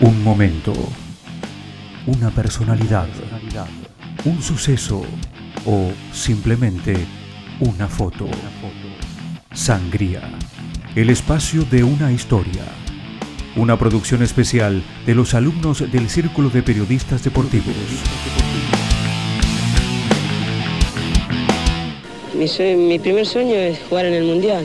Un momento, una personalidad, un suceso o simplemente una foto. Sangría, el espacio de una historia. Una producción especial de los alumnos del Círculo de Periodistas Deportivos. Mi, mi primer sueño es jugar en el Mundial.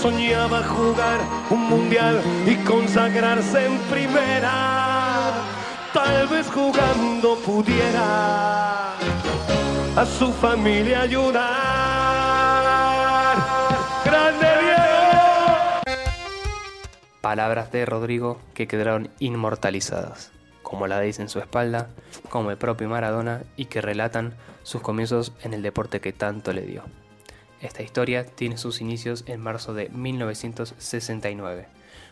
Soñaba jugar un mundial y consagrarse en primera. Tal vez jugando pudiera a su familia ayudar. ¡Grande Diego! Palabras de Rodrigo que quedaron inmortalizadas, como la dice en su espalda, como el propio Maradona y que relatan sus comienzos en el deporte que tanto le dio. Esta historia tiene sus inicios en marzo de 1969,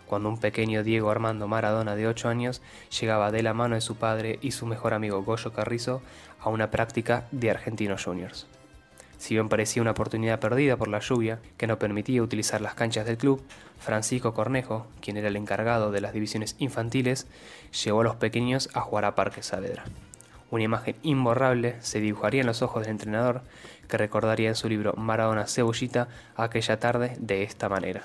cuando un pequeño Diego Armando Maradona de 8 años llegaba de la mano de su padre y su mejor amigo Goyo Carrizo a una práctica de Argentinos Juniors. Si bien parecía una oportunidad perdida por la lluvia que no permitía utilizar las canchas del club, Francisco Cornejo, quien era el encargado de las divisiones infantiles, llevó a los pequeños a jugar a Parque Saavedra. Una imagen imborrable se dibujaría en los ojos del entrenador, que recordaría en su libro Maradona Cebollita aquella tarde de esta manera.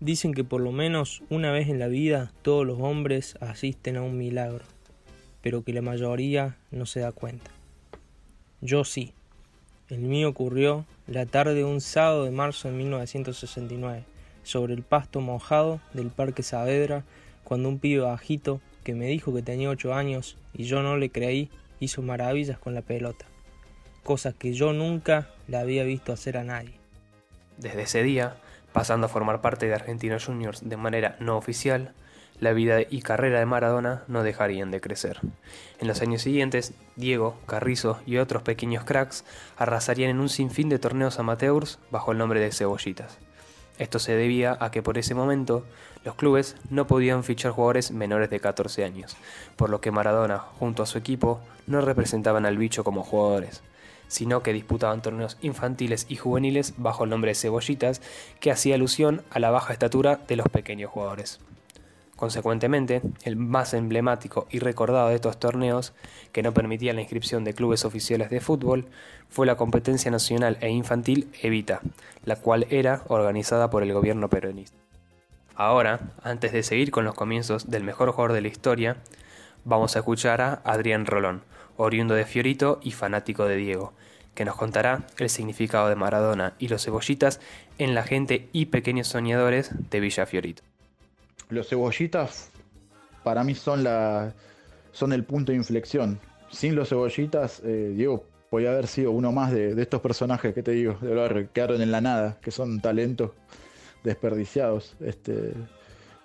Dicen que por lo menos una vez en la vida todos los hombres asisten a un milagro, pero que la mayoría no se da cuenta. Yo sí. El mío ocurrió la tarde de un sábado de marzo de 1969, sobre el pasto mojado del Parque Saavedra, cuando un pibe bajito que me dijo que tenía 8 años y yo no le creí, hizo maravillas con la pelota, cosas que yo nunca le había visto hacer a nadie. Desde ese día, pasando a formar parte de Argentinos Juniors de manera no oficial, la vida y carrera de Maradona no dejarían de crecer. En los años siguientes, Diego, Carrizo y otros pequeños cracks arrasarían en un sinfín de torneos amateurs bajo el nombre de cebollitas. Esto se debía a que por ese momento los clubes no podían fichar jugadores menores de 14 años, por lo que Maradona junto a su equipo no representaban al bicho como jugadores, sino que disputaban torneos infantiles y juveniles bajo el nombre de cebollitas, que hacía alusión a la baja estatura de los pequeños jugadores. Consecuentemente, el más emblemático y recordado de estos torneos, que no permitía la inscripción de clubes oficiales de fútbol, fue la competencia nacional e infantil Evita, la cual era organizada por el gobierno peronista. Ahora, antes de seguir con los comienzos del mejor jugador de la historia, vamos a escuchar a Adrián Rolón, oriundo de Fiorito y fanático de Diego, que nos contará el significado de Maradona y los cebollitas en la gente y pequeños soñadores de Villa Fiorito. Los cebollitas para mí son la son el punto de inflexión. Sin los cebollitas, eh, Diego podía haber sido uno más de, estos personajes que te digo, de barrio, que quedaron en la nada, que son talentos desperdiciados. Este,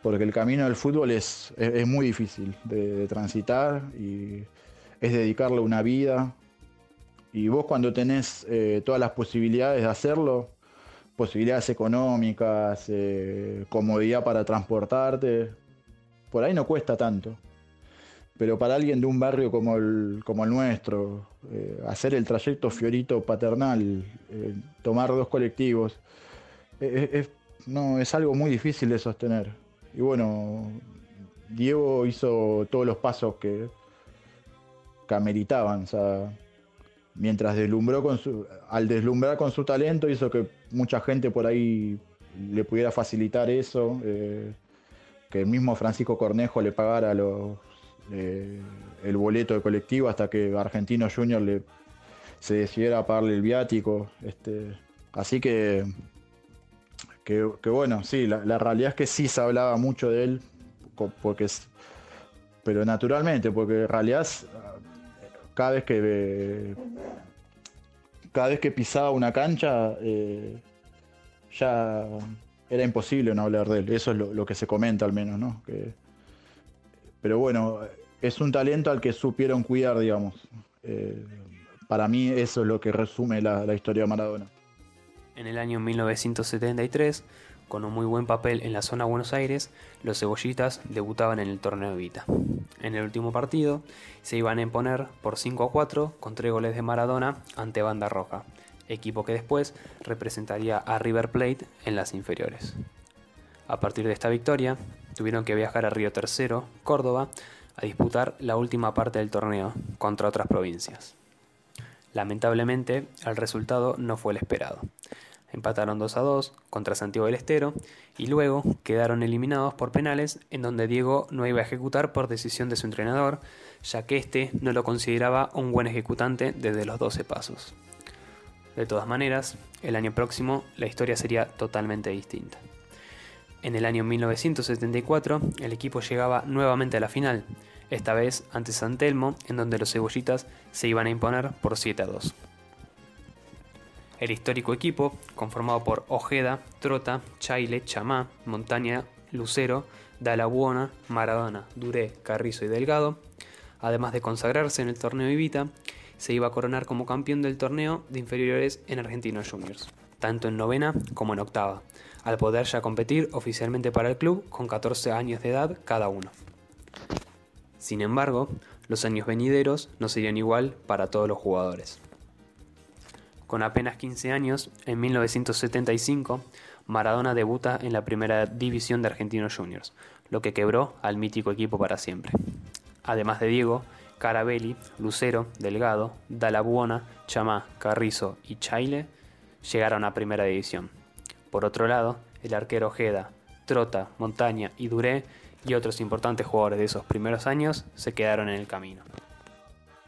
porque el camino del fútbol es, es, muy difícil de, de transitar y es dedicarle una vida. Y vos cuando tenés eh, todas las posibilidades de hacerlo, posibilidades económicas, eh, comodidad para transportarte, por ahí no cuesta tanto. Pero para alguien de un barrio como el, como el nuestro, eh, hacer el trayecto Fiorito paternal, eh, tomar dos colectivos, es, no, es algo muy difícil de sostener. Y bueno, Diego hizo todos los pasos que, que ameritaban. Mientras deslumbró con su, al deslumbrar con su talento hizo que mucha gente por ahí le pudiera facilitar eso, eh, que el mismo Francisco Cornejo le pagara eh, el boleto de colectivo hasta que Argentino Junior le, se decidiera a pagarle el viático. Este, así que, que, bueno, sí, la, realidad es que sí se hablaba mucho de él, porque pero naturalmente, porque en realidad cada vez que cada vez que pisaba una cancha eh, ya era imposible no hablar de él. Eso es lo, que se comenta al menos, ¿no? Pero bueno, es un talento al que supieron cuidar, digamos. Eh, para mí eso es lo que resume la, historia de Maradona. En el año 1973, con un muy buen papel en la zona de Buenos Aires, los cebollitas debutaban en el torneo Vita. En el último partido se iban a imponer por 5 a 4 con tres goles de Maradona ante Banda Roja, equipo que después representaría a River Plate en las inferiores. A partir de esta victoria, tuvieron que viajar a Río Tercero, Córdoba, a disputar la última parte del torneo contra otras provincias. Lamentablemente, el resultado no fue el esperado. Empataron 2 a 2 contra Santiago del Estero y luego quedaron eliminados por penales en donde Diego no iba a ejecutar por decisión de su entrenador, ya que éste no lo consideraba un buen ejecutante desde los 12 pasos. De todas maneras, el año próximo la historia sería totalmente distinta. En el año 1974, el equipo llegaba nuevamente a la final, esta vez ante San Telmo, en donde los cebollitas se iban a imponer por 7 a 2. El histórico equipo, conformado por Ojeda, Trota, Chaile, Chamá, Montaña, Lucero, Dalabuona, Maradona, Duré, Carrizo y Delgado, además de consagrarse en el torneo Ibita, se iba a coronar como campeón del torneo de inferiores en Argentinos Juniors, tanto en novena como en octava, al poder ya competir oficialmente para el club con 14 años de edad cada uno. Sin embargo, los años venideros no serían igual para todos los jugadores. Con apenas 15 años, en 1975, Maradona debuta en la primera división de Argentinos Juniors, lo que quebró al mítico equipo para siempre. Además de Diego, Carabelli, Lucero, Delgado, Dalabuona, Chamá, Carrizo y Chaile llegaron a primera división. Por otro lado, el arquero Ojeda, Trota, Montaña y Duré y otros importantes jugadores de esos primeros años se quedaron en el camino.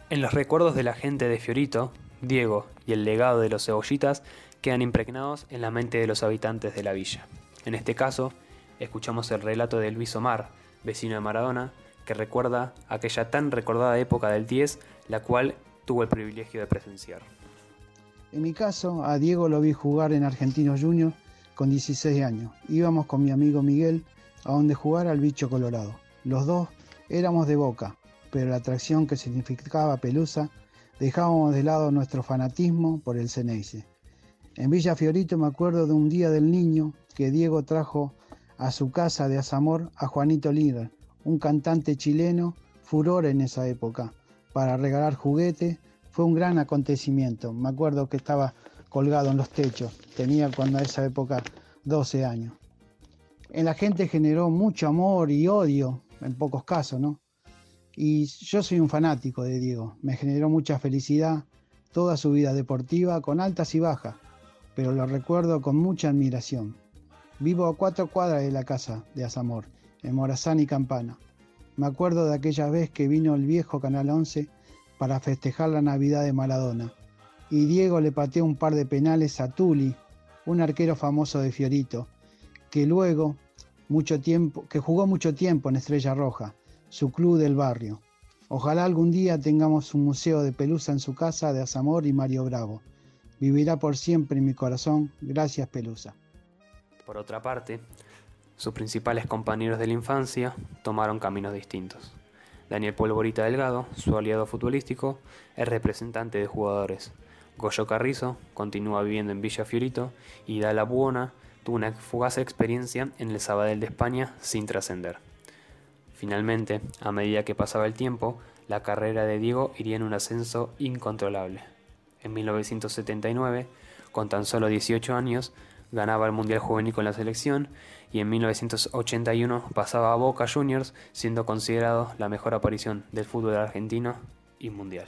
En los recuerdos de la gente de Fiorito, Diego y el legado de los cebollitas quedan impregnados en la mente de los habitantes de la villa. En este caso, escuchamos el relato de Luis Omar, vecino de Maradona, que recuerda aquella tan recordada época del 10, la cual tuvo el privilegio de presenciar. En mi caso, a Diego lo vi jugar en Argentinos Juniors con 16 años. Íbamos con mi amigo Miguel a donde jugar al bicho colorado. Los dos éramos de boca, pero la atracción que significaba Pelusa dejábamos de lado nuestro fanatismo por el Ceneice. En Villa Fiorito me acuerdo de un día del niño que Diego trajo a su casa de Azamor a Juanito Líder, un cantante chileno, furor en esa época, para regalar juguetes. Fue un gran acontecimiento. Me acuerdo que estaba colgado en los techos. Tenía cuando a esa época 12 años. En la gente generó mucho amor y odio, en pocos casos, ¿no? Y yo soy un fanático de Diego. Me generó mucha felicidad toda su vida deportiva con altas y bajas, pero lo recuerdo con mucha admiración. Vivo a cuatro cuadras de la casa de Azamor, en Morazán y Campana. Me acuerdo de aquella vez que vino el viejo Canal 11 para festejar la Navidad de Maradona. Y Diego le pateó un par de penales a Tuli, un arquero famoso de Fiorito, que luego mucho tiempo, que jugó mucho tiempo en Estrella Roja su club del barrio. Ojalá algún día tengamos un museo de Pelusa en su casa de Azamor y Mario Bravo. Vivirá por siempre en mi corazón. Gracias Pelusa. Por otra parte, sus principales compañeros de la infancia tomaron caminos distintos. Daniel Polvorita Delgado, su aliado futbolístico, es representante de jugadores. Goyo Carrizo continúa viviendo en Villa Fiorito y Dala Buona tuvo una fugaz experiencia en el Sabadell de España sin trascender. Finalmente, a medida que pasaba el tiempo, la carrera de Diego iría en un ascenso incontrolable. En 1979, con tan solo 18 años, ganaba el Mundial Juvenil con la selección y en 1981 pasaba a Boca Juniors, siendo considerado la mejor aparición del fútbol argentino y mundial.